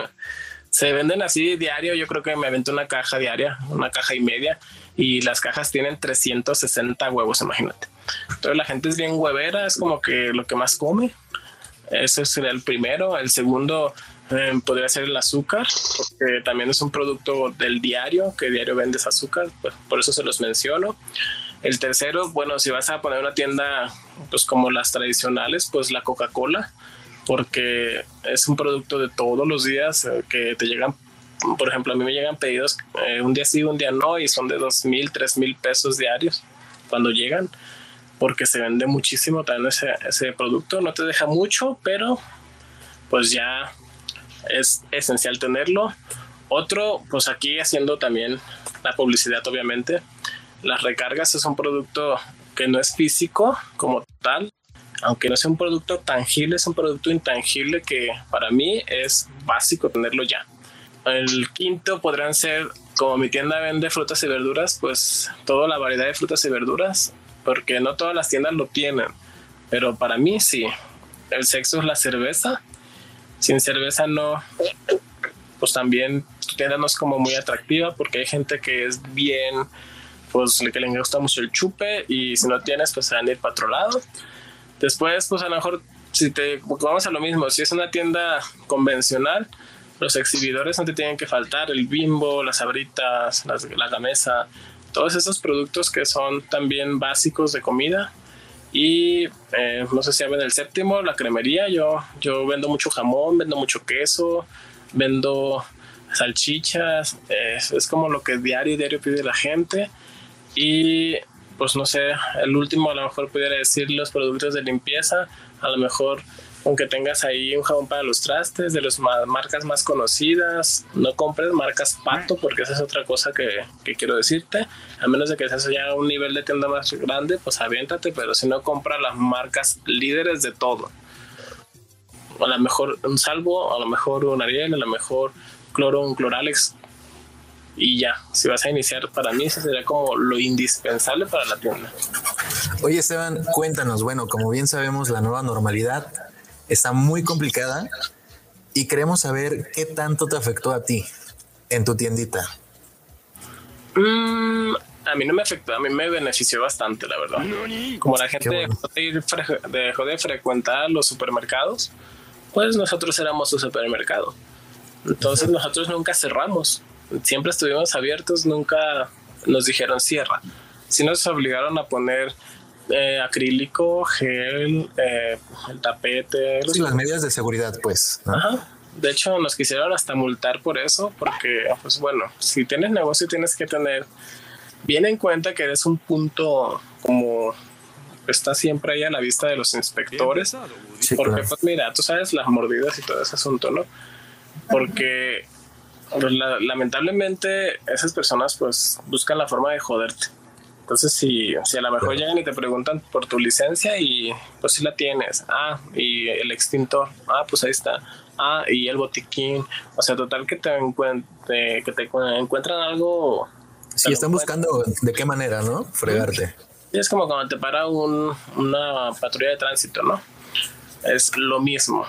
se venden así diario. Yo creo que me avento una caja diaria, una caja y media, y las cajas tienen 360 huevos, imagínate. Entonces, la gente es bien huevera, es como que lo que más come. Ese sería el primero. El segundo eh, podría ser el azúcar, porque también es un producto del diario, que diario vendes azúcar, pues, por eso se los menciono. El tercero, bueno, si vas a poner una tienda pues como las tradicionales, pues la Coca-Cola, porque es un producto de todos los días eh, que te llegan, por ejemplo, a mí me llegan pedidos eh, un día sí, un día no, y son de dos mil, tres mil pesos diarios cuando llegan porque se vende muchísimo también ese, ese producto. No te deja mucho, pero pues ya es esencial tenerlo. Otro, pues aquí haciendo también la publicidad, obviamente. Las recargas es un producto que no es físico como tal, aunque no sea un producto tangible, es un producto intangible que para mí es básico tenerlo ya. El quinto podrán ser, como mi tienda vende frutas y verduras, pues toda la variedad de frutas y verduras, porque no todas las tiendas lo tienen, pero para mí sí. El sexo es la cerveza. Sin cerveza no, pues también tu tienda no es como muy atractiva porque hay gente que es bien, pues que le gusta mucho el chupe y si no tienes, pues se van a ir para otro lado. Después, pues a lo mejor, si te, vamos a lo mismo, si es una tienda convencional, los exhibidores no te tienen que faltar, el bimbo, las abritas, la gamesa, todos esos productos que son también básicos de comida. Y eh, no sé si saben el séptimo, la cremería. Yo, yo vendo mucho jamón, vendo mucho queso, vendo salchichas. es como lo que diario, diario pide la gente. Y pues no sé, el último a lo mejor pudiera decir los productos de limpieza. A lo mejor aunque tengas ahí un jabón para los trastes de las ma- marcas más conocidas, no compres marcas pato porque esa es otra cosa que, que quiero decirte, a menos de que seas ya un nivel de tienda más grande, pues aviéntate, pero si no compra las marcas líderes de todo. A lo mejor un salvo, a lo mejor un Ariel, a lo mejor cloro, un cloralex y ya, si vas a iniciar, para mí eso sería como lo indispensable para la tienda. Oye, Esteban, cuéntanos. Bueno, como bien sabemos, la nueva normalidad está muy complicada y queremos saber qué tanto te afectó a ti en tu tiendita. Mm, a mí no me afectó, a mí me benefició bastante, la verdad. Como la gente bueno. dejó, de ir dejó de frecuentar los supermercados, pues nosotros éramos su supermercado. Entonces nosotros nunca cerramos, siempre estuvimos abiertos, nunca nos dijeron cierra. Si nos obligaron a poner eh, acrílico, gel, eh, el tapete, los Sí, las medidas de seguridad, pues. ¿no? Ajá. De hecho, nos quisieron hasta multar por eso, porque, pues bueno, si tienes negocio tienes que tener bien en cuenta que eres un punto como está siempre ahí a la vista de los inspectores. Sí, porque, claro. pues mira, tú sabes las mordidas y todo ese asunto, ¿no? Porque la- lamentablemente esas personas pues buscan la forma de joderte. Entonces, si, si a lo mejor llegan y te preguntan por tu licencia y pues si la tienes, ah, y el extintor, ah, pues ahí está, ah, y el botiquín, o sea, total que te, encuent- te- que te encuentran algo. Sí, están buscando de qué manera, ¿no? Fregarte. Y es como cuando te para un- una patrulla de tránsito, ¿no? Es lo mismo.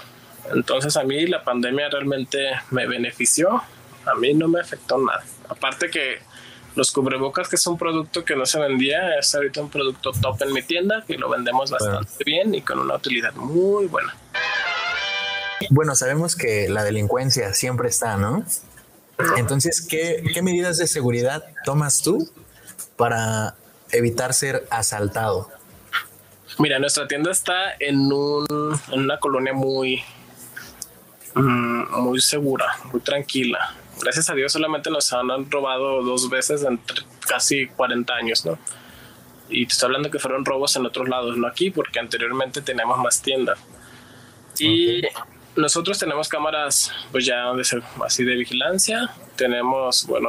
Entonces a mí la pandemia realmente me benefició, a mí no me afectó nada. Aparte que los cubrebocas, que es un producto que no se vendía, es ahorita un producto top en mi tienda, que lo vendemos bastante bien y con una utilidad muy buena. bueno, sabemos que la delincuencia siempre está, ¿no? Entonces, ¿qué, qué medidas de seguridad tomas tú para evitar ser asaltado? Mira, nuestra tienda está en, un, en una colonia muy, mm, muy segura, muy tranquila. Gracias a Dios solamente nos han robado dos veces en casi 40 años, ¿no? Y te estoy hablando que fueron robos en otros lados, no aquí, porque anteriormente teníamos más tiendas. Y nosotros tenemos cámaras, pues ya de ser así de vigilancia. Tenemos, bueno,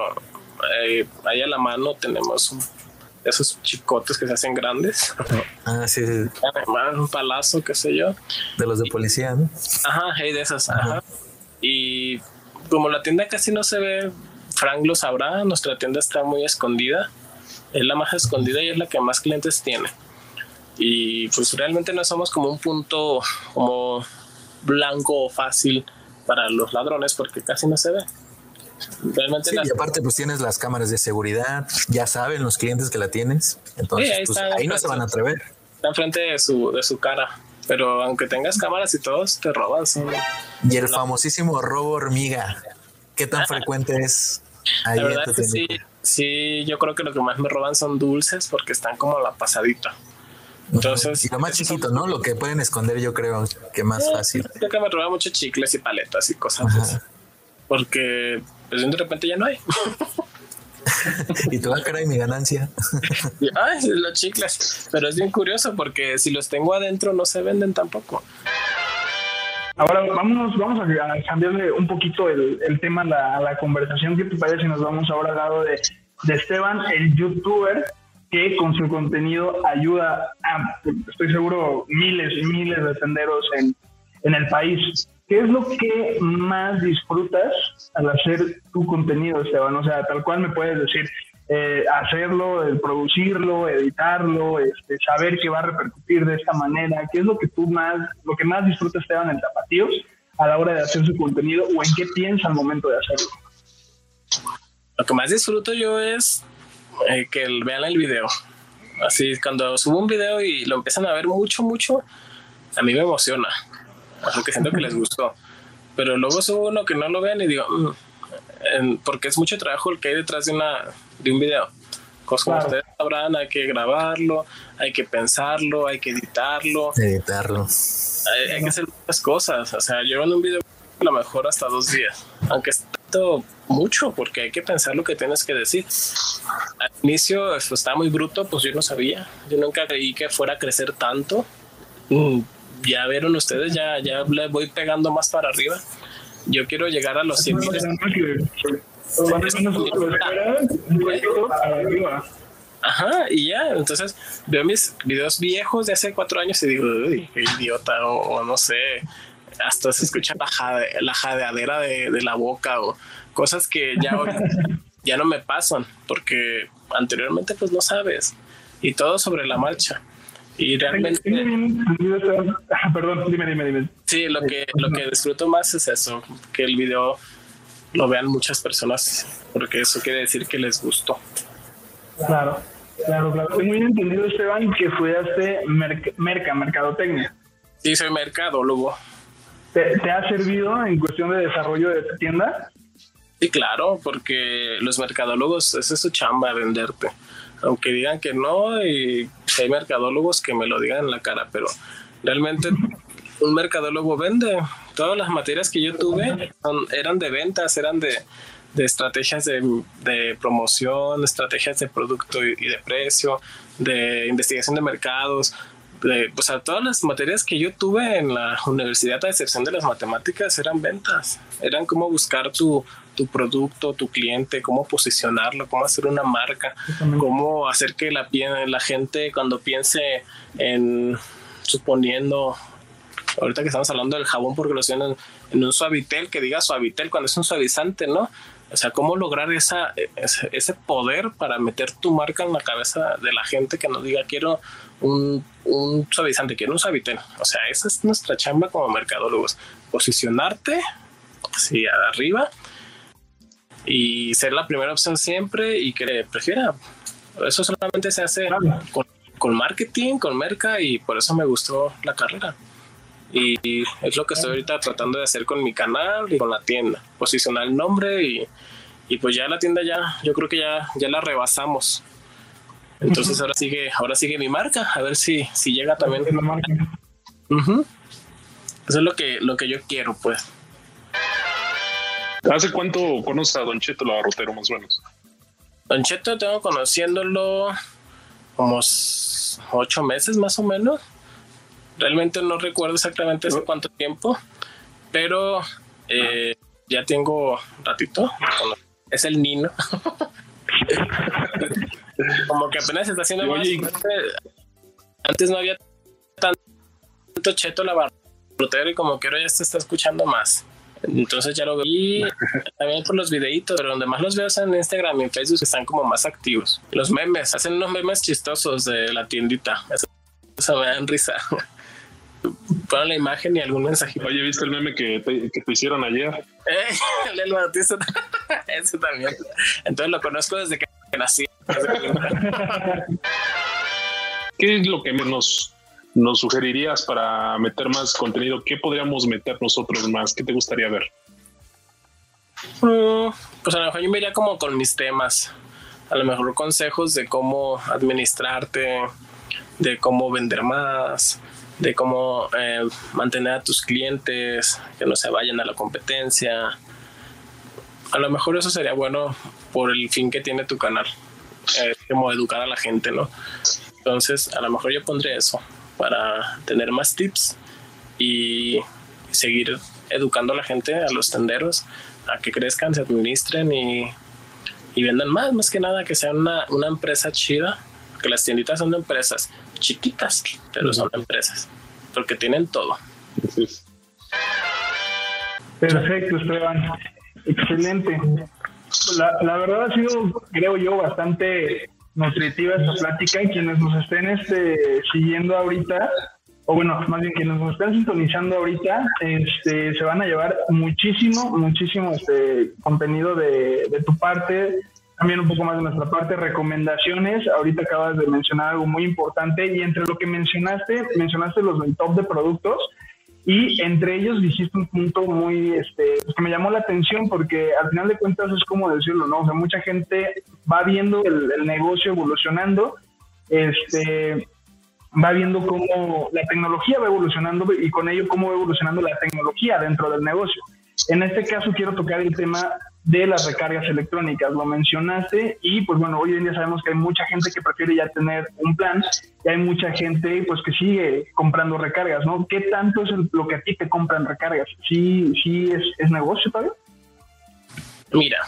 eh, ahí a la mano tenemos un- esos chicotes que se hacen grandes. Ah, sí, sí, (laughs) un palazo, qué sé yo. de los de policía, ¿no? Ajá, hay de esas. Ajá. Y como la tienda casi no se ve, Frank lo sabrá, nuestra tienda está muy escondida. Es la más escondida y es la que más clientes tiene. Y pues realmente no somos como un punto como blanco o fácil para los ladrones porque casi no se ve. Realmente Sí, las- y aparte pues tienes las cámaras de seguridad, ya saben los clientes que la tienes, entonces Sí, ahí pues, ahí no se van a atrever. está enfrente de su, de su cara. Pero aunque tengas cámaras y todos, te roban. son- Y el famosísimo robo hormiga, ¿qué tan frecuente es ahí La verdad es que sí, sí, yo creo que lo que más me roban son dulces porque están como a la pasadita. Entonces, Y lo más chiquito, ¿no? Lo que pueden esconder yo creo que más fácil. creo que me roban mucho chicles y paletas y cosas así. Porque pues de repente ya no hay. (laughs) y tú, ah, caray, mi ganancia. (laughs) Y, Ay, los chicles. Pero es bien curioso porque si los tengo adentro no se venden tampoco. Ahora vámonos, vamos a, cambiarle un poquito el, el tema a la, conversación. ¿Qué te parece nos vamos ahora al lado de, de Esteban, el youtuber que con su contenido ayuda a, estoy seguro, miles y miles de tenderos en, en el país? ¿Qué es lo que más disfrutas al hacer tu contenido, Esteban? O sea, tal cual me puedes decir, eh, hacerlo, producirlo, editarlo, este, saber que va a repercutir de esta manera. ¿Qué es lo que tú más, lo que más disfruta Esteban en Tapatíos a la hora de hacer su contenido o en qué piensa al momento de hacerlo? Lo que más disfruto yo es eh, que vean el video. Así, cuando subo un video y lo empiezan a ver mucho, mucho, a mí me emociona. Porque siento que les (laughs) gustó. Pero luego subo uno que no lo vean y digo, "Mm", porque es mucho trabajo el que hay detrás de, una, de un video. Pues como Claro. ustedes sabrán, hay que grabarlo, hay que pensarlo, hay que editarlo, Editarlo. hay, hay que hacer muchas cosas. O sea, yo en un video a lo mejor hasta dos días, aunque es tanto mucho, porque hay que pensar lo que tienes que decir. Al inicio esto estaba muy bruto, pues yo no sabía. Yo nunca creí que fuera a crecer tanto. Mm, Ya vieron ustedes, ya, ya le voy pegando más para arriba. Yo quiero llegar a los 100 mil. Ajá, y ya, entonces veo mis videos viejos de hace cuatro años y digo, uy, qué idiota, o, o no sé, hasta se escucha la, jade- la jadeadera de, de la boca o cosas que ya, (laughs) ya no me pasan, porque anteriormente pues no sabes, y todo sobre la marcha. Y realmente, Perdón, dime, dime, dime. sí, lo que, lo que disfruto más es eso, que el video lo vean muchas personas, porque eso quiere decir que les gustó. Claro, claro, claro. Tengo bien entendido, Esteban, que estudiaste merc- merca, mercadotecnia. Sí, soy mercadólogo. ¿Te, te ha servido en cuestión de desarrollo de tu tienda? Sí, claro, porque los mercadólogos, esa es su chamba, venderte. Aunque digan que no, y hay mercadólogos que me lo digan en la cara, pero realmente un mercadólogo vende. Todas las materias que yo tuve son- eran de ventas, eran de, de estrategias de, de promoción, estrategias de producto y, y de precio, de investigación de mercados. De, o sea, todas las materias que yo tuve en la universidad, a excepción de las matemáticas, eran ventas. Eran cómo buscar tu, tu producto, tu cliente, cómo posicionarlo, cómo hacer una marca, cómo hacer que la, la gente cuando piense en, suponiendo, ahorita que estamos hablando del jabón porque lo hacen en, un suavitel, que diga suavitel cuando es un suavizante, ¿no? O sea, cómo lograr esa, ese, ese poder para meter tu marca en la cabeza de la gente que nos diga quiero un, un suavizante, quiero un suavitel. O sea, esa es nuestra chamba como mercadólogos. Posicionarte así arriba y ser la primera opción siempre y que prefiera. Eso solamente se hace con, con marketing, con merca y por eso me gustó la carrera. Y es lo que estoy ahorita tratando de hacer con mi canal y con la tienda. Posicionar el nombre y, y pues ya la tienda ya, yo creo que ya, ya la rebasamos. Entonces ahora sigue, ahora sigue mi marca, a ver si, si llega también. Eso es lo que, lo que yo quiero, pues. ¿Hace cuánto conoces a Don Cheto Lavarrotero, más o menos? Don Cheto tengo conociéndolo como ocho meses más o menos. Realmente no recuerdo exactamente hace cuánto tiempo, pero eh, ya tengo ratito. Es el Nino. (laughs) como que apenas se está haciendo más. Antes no había tanto Cheto Lavarrotero y como que ahora ya se está escuchando más. Entonces ya lo veo. Y (laughs) también por los videitos, pero donde más los veo es en Instagram y en Facebook, que están como más activos. Los memes, hacen unos memes chistosos de la tiendita. Eso, eso me dan risa. Ponen la imagen y algún mensajito. Oye, ¿viste el meme que te, que te hicieron ayer? Eh, (laughs) el del Bautista. (laughs) Ese también. Entonces lo conozco desde que nací. (laughs) ¿Qué es lo que nos, nos sugerirías para meter más contenido? ¿Qué podríamos meter nosotros más? ¿Qué te gustaría ver? Mm, Pues a lo mejor yo me iría como con mis temas. A lo mejor consejos de cómo administrarte, de cómo vender más, de cómo eh, mantener a tus clientes, que no se vayan a la competencia. A lo mejor eso sería bueno por el fin que tiene tu canal, eh, como educar a la gente, ¿no? Entonces, a lo mejor yo pondré eso para tener más tips y seguir educando a la gente, a los tenderos, a que crezcan, se administren y, y vendan más, más que nada, que sean una, una empresa chida, que las tienditas son empresas chiquitas, pero son empresas, porque tienen todo. Perfecto, Esteban. Excelente. La, la verdad ha sido, creo yo, bastante nutritiva esta plática y quienes nos estén este, siguiendo ahorita, o bueno, más bien quienes nos estén sintonizando ahorita, este, se van a llevar muchísimo, muchísimo este contenido de, de tu parte, también un poco más de nuestra parte, recomendaciones. Ahorita acabas de mencionar algo muy importante y entre lo que mencionaste, mencionaste los top de productos y entre ellos dijiste un punto muy, este, que me llamó la atención porque al final de cuentas es como decirlo, ¿no? O sea, mucha gente va viendo el, el negocio evolucionando, este, va viendo cómo la tecnología va evolucionando y con ello cómo va evolucionando la tecnología dentro del negocio. En este caso quiero tocar el tema de las recargas electrónicas, lo mencionaste y pues bueno, hoy en día sabemos que hay mucha gente que prefiere ya tener un plan y hay mucha gente pues que sigue comprando recargas, ¿no? ¿Qué tanto es lo que a ti te compran recargas? ¿Sí, sí es, es negocio todavía? Mira,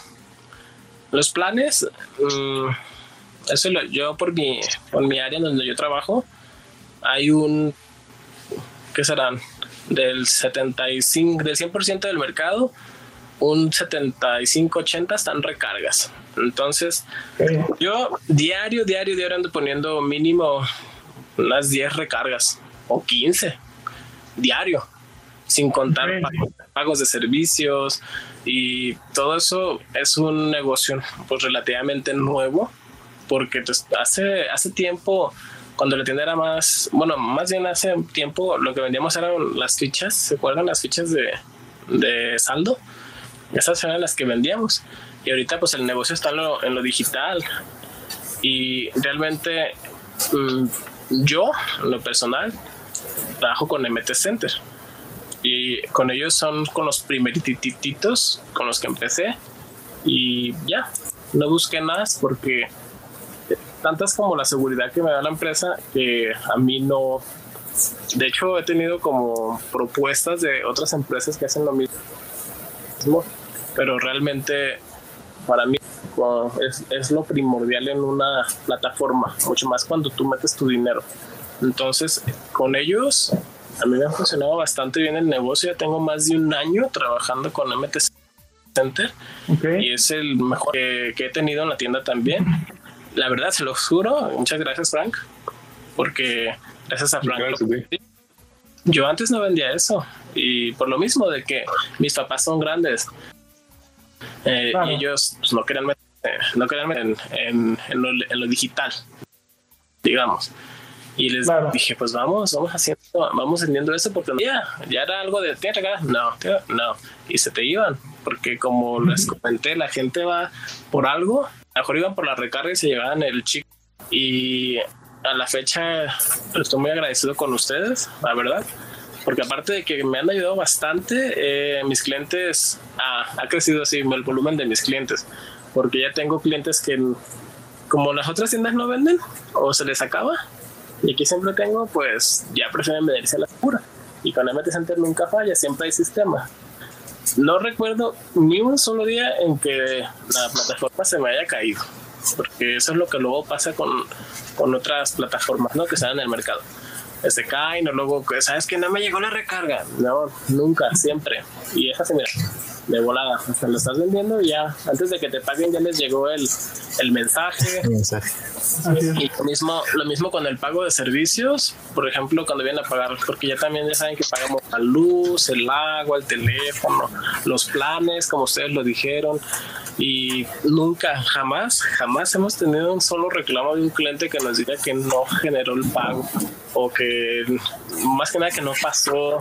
los planes, mm, eso lo- yo por mi, por mi área donde yo trabajo, hay un, ¿qué serán? Del 75, del 100% del mercado, un 75-80 están recargas. Entonces, yo diario, diario, diario ando poniendo mínimo unas 10 recargas o 15 diario, sin contar pagos- pagos de servicios y todo eso es un negocio pues relativamente nuevo porque pues, hace, hace tiempo cuando la tienda era más, bueno, más bien hace tiempo lo que vendíamos eran las fichas, ¿se acuerdan las fichas de, de saldo? Esas eran las que vendíamos. Y ahorita pues el negocio está en lo, en lo digital. Y realmente mm, yo, en lo personal, trabajo con MT Center. Y con ellos son con los primerititos con los que empecé. Y ya, no busqué más porque tantas como la seguridad que me da la empresa que a mí no... De hecho, he tenido como propuestas de otras empresas que hacen lo mismo pero realmente para mí es, es lo primordial en una plataforma, mucho más cuando tú metes tu dinero. Entonces, con ellos, a mí me ha funcionado bastante bien el negocio. Ya tengo más de un año trabajando con MT Center y es el mejor que, que he tenido en la tienda también. La verdad, se lo juro. Muchas gracias, Frank, porque gracias a Frank. Yo antes no vendía eso y por lo mismo de que mis papás son grandes eh, Claro. y ellos pues, no querían meter, no querían meter en, en- en lo, en lo digital, digamos. Y les dije, pues vamos, vamos haciendo, vamos vendiendo eso porque ya, ya era algo de tierra, no, no. Y se te iban, porque como les comenté, la gente va por algo, a lo mejor iban por la recarga y se llevaban el chico. Y a la fecha estoy muy agradecido con ustedes, la verdad. Porque aparte de que me han ayudado bastante, eh, mis clientes, ha crecido así el volumen de mis clientes. Porque ya tengo clientes que como las otras tiendas no venden o se les acaba, y aquí siempre tengo, pues ya prefieren venirse a la pura. Y con MT Center nunca falla, siempre hay sistema. No recuerdo ni un solo día en que la plataforma se me haya caído, porque eso es lo que luego pasa con, con otras plataformas ¿no? que están en el mercado. Se caen o luego, ¿sabes que no me llegó la recarga? No, nunca, siempre. Y es así, mira, de volada. Hasta lo estás vendiendo y ya, antes de que te paguen, ya les llegó el, el mensaje. Y lo mismo, lo mismo con el pago de servicios, por ejemplo, cuando vienen a pagar, porque ya también ya saben que pagamos la luz, el agua, el teléfono, los planes, como ustedes lo dijeron. Y nunca, jamás, jamás hemos tenido un solo reclamo de un cliente que nos diga que no generó el pago o que más que nada que no pasó.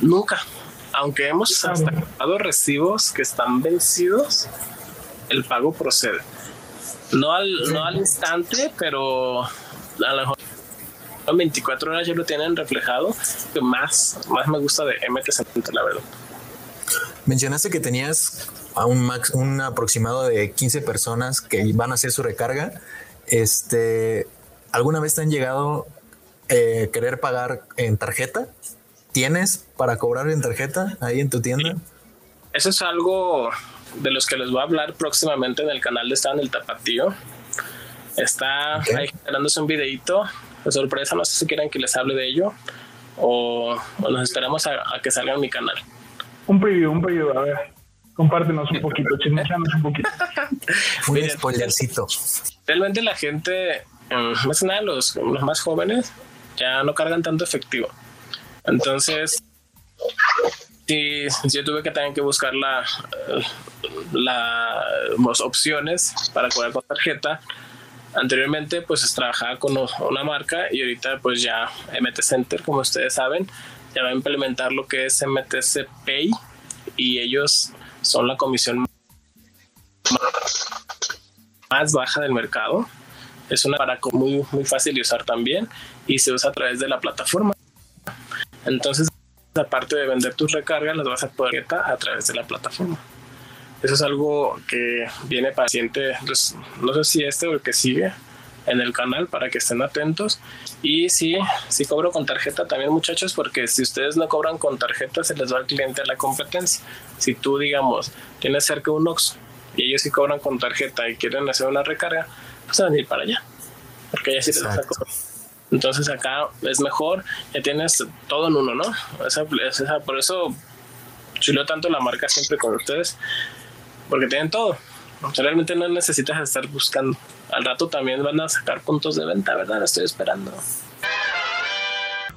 Nunca, aunque hemos hasta dado recibos que están vencidos, el pago procede. No al, no al instante, pero a lo mejor en 24 horas ya lo tienen reflejado. Que más, más me gusta de MT70, la verdad. Mencionaste que tenías a un, max, un aproximado de 15 personas que van a hacer su recarga. Este, ¿Alguna vez te han llegado a eh, querer pagar en tarjeta? ¿Tienes para cobrar en tarjeta ahí en tu tienda? Eso es algo de los que les voy a hablar próximamente en el canal de Está en el Tapatío. Está ahí generándose un videito de sorpresa, no sé si quieren que les hable de ello o, nos esperamos a, que salga en mi canal. Un preview, un preview, a ver. Compártenos un poquito, chismoseanos un poquito. (laughs) un spoilercito. Realmente la gente, mm, más que nada los, los más jóvenes, ya no cargan tanto efectivo. Entonces, sí, yo tuve que también que buscar la, las opciones para cobrar con tarjeta. Anteriormente, pues trabajaba con una marca y ahorita, pues ya MT Center, como ustedes saben, ya va a implementar lo que es MTC Pay y ellos son la comisión más baja del mercado. Es una para muy, muy fácil de usar también y se usa a través de la plataforma. Entonces, aparte de vender tus recargas, las vas a poder a través de la plataforma. Eso es algo que viene paciente, pues, no sé si este o el que sigue en el canal para que estén atentos. Y sí, sí cobro con tarjeta también muchachos, porque si ustedes no cobran con tarjeta se les va al cliente a la competencia. Si tú, digamos, tienes cerca un Ox y ellos sí cobran con tarjeta y quieren hacer una recarga, pues van a ir para allá, porque ya sí les vas a cobrar. Entonces acá es mejor, ya tienes todo en uno, ¿no? por eso chulo tanto la marca siempre con ustedes, porque tienen todo. realmente no necesitas estar buscando. Al rato también van a sacar puntos de venta, ¿verdad? Estoy esperando.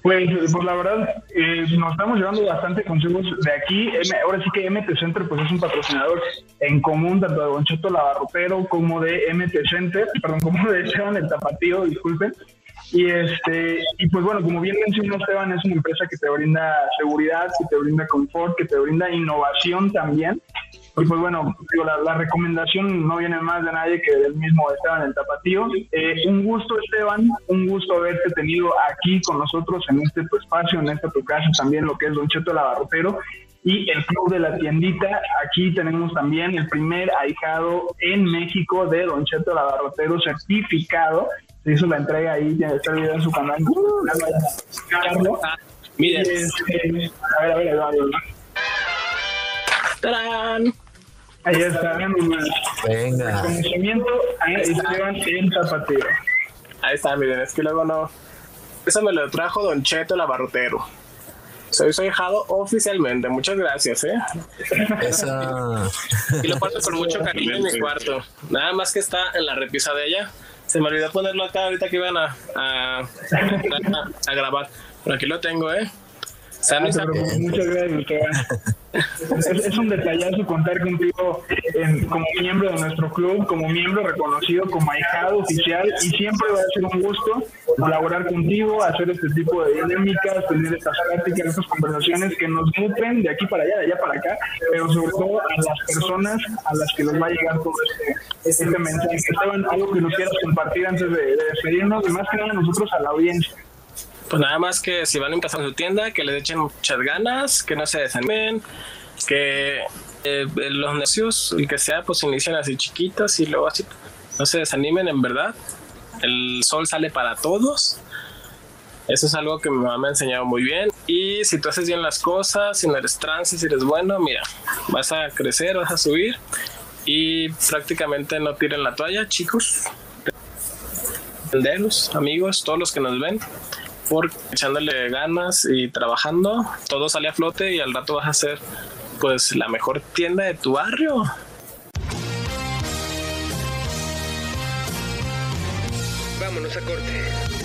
Pues, pues la verdad, eh, nos estamos llevando bastante consejos de aquí. ahora sí que MT Center pues es un patrocinador en común tanto de Don Cheto Lavarropero como de MT Center, perdón, como de Esteban el Tapatío, disculpen. Y este y pues bueno, como bien mencionó Esteban, es una empresa que te brinda seguridad, que te brinda confort, que te brinda innovación también. Y pues bueno, digo, la, recomendación no viene más de nadie que del mismo Esteban el Tapatío. Eh, un gusto Esteban, un gusto haberte tenido aquí con nosotros en este tu espacio, en esta tu casa también, lo que es Don Cheto Lavarrotero y el Club de la Tiendita. Aquí tenemos también el primer ahijado en México de Don Cheto Lavarrotero certificado se hizo la entrega ahí, ya está el video en su canal. Carlos. Mire. Este, a ver, a ver, ver. ¡Tarán! Ahí está, Venga. Conocimiento, ahí Esteban en Zapatero. Ahí está, miren, es que luego no. Eso me lo trajo Don Cheto Lavarrotero. Soy su hijado oficialmente. Muchas gracias, ¿eh? Esa. (laughs) Y lo guardo con mucho cariño en mi cuarto. Nada más que está en la repisa de ella se me olvidó ponerlo acá ahorita que iban a, a, a, grabar. Pero aquí lo tengo, ¿eh? Ah, muchas gracias. (laughs) es, es un detallazo contar contigo en- como miembro de nuestro club, como miembro reconocido, como ahijado oficial y siempre va a ser un gusto colaborar contigo, hacer este tipo de dinámicas, tener estas pláticas, estas conversaciones que nos nutren de aquí para allá, de allá para acá, pero sobre todo a las personas a las que les va a llegar todo este, este mensaje. Esteban, algo que nos quieras compartir antes de, de despedirnos, y más que nada nosotros a la audiencia. Pues nada más que si van empezando su tienda, que les echen muchas ganas, que no se desanimen, que eh, los negocios, el que sea, pues inician así chiquitos y luego así, no se desanimen en verdad. El sol sale para todos. Eso es algo que mi mamá me ha enseñado muy bien. Y si tú haces bien las cosas, si no eres trance, si eres bueno, mira, vas a crecer, vas a subir. Y prácticamente no tiren la toalla, chicos. Tenderos, amigos, todos los que nos ven porque echándole ganas y trabajando, todo sale a flote y al rato vas a ser pues la mejor tienda de tu barrio. Vámonos a corte.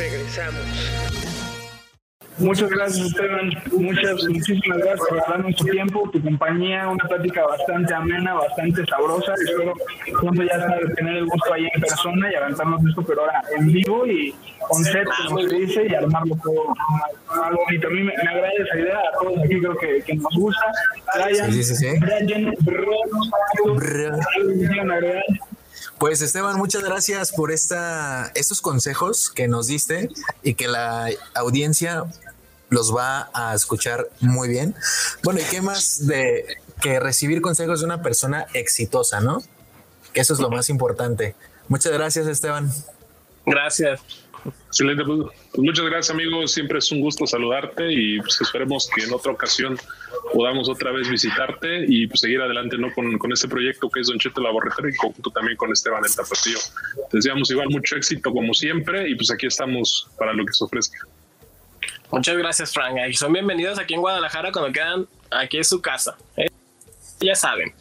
Regresamos. Muchas gracias, Esteban. Muchas, muchísimas gracias por darnos tu tiempo, tu compañía, una plática bastante amena, bastante sabrosa. Espero pronto ya sabes, tener el gusto ahí en persona y aventarnos esto, pero ahora en vivo y con set, como se dice, y armarlo todo más bonito. A mí me, me agrada esa idea, a todos aquí creo que, que nos gusta. Brian, Sí, sí, sí. Brian, que quieran agregar. Pues Esteban, muchas gracias por esta, estos consejos que nos diste y que la audiencia los va a escuchar muy bien. Bueno, ¿y qué más de que recibir consejos de una persona exitosa, no? Que eso es lo más importante. Muchas gracias, Esteban. Gracias. Excelente. Pues, pues muchas gracias, amigos. Siempre es un gusto saludarte y pues esperemos que en otra ocasión podamos otra vez visitarte y pues, seguir adelante ¿no? con, este proyecto que es Don Cheto Laboratorio y conjunto también con Esteban el Tapatío. Te deseamos igual mucho éxito como siempre y pues aquí estamos para lo que se ofrezca. Muchas gracias, Frank. Son bienvenidos aquí en Guadalajara cuando quedan aquí en su casa. ¿eh? Ya saben.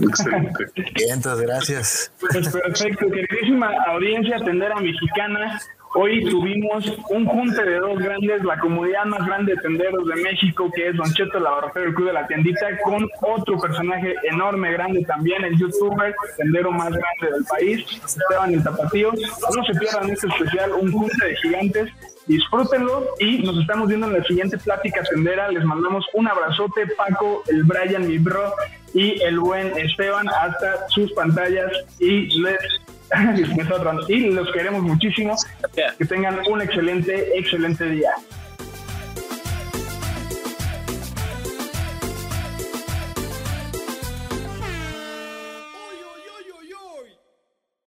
Excelente. Entonces, gracias. Pues perfecto, queridísima audiencia tendera mexicana. Hoy tuvimos un junte de dos grandes, la comunidad más grande de tenderos de México, que es Don Cheto Laboratorio del Club de la Tiendita, con otro personaje enorme, grande también, el youtuber, tendero más grande del país, Esteban el Tapatío. No se pierdan este especial, un junte de gigantes. Disfrútenlo y nos estamos viendo en la siguiente plática tendera. Les mandamos un abrazote, Paco, el Brian, mi bro, y el buen Esteban, hasta sus pantallas y les (laughs) y los queremos muchísimo. Que tengan un excelente, excelente día.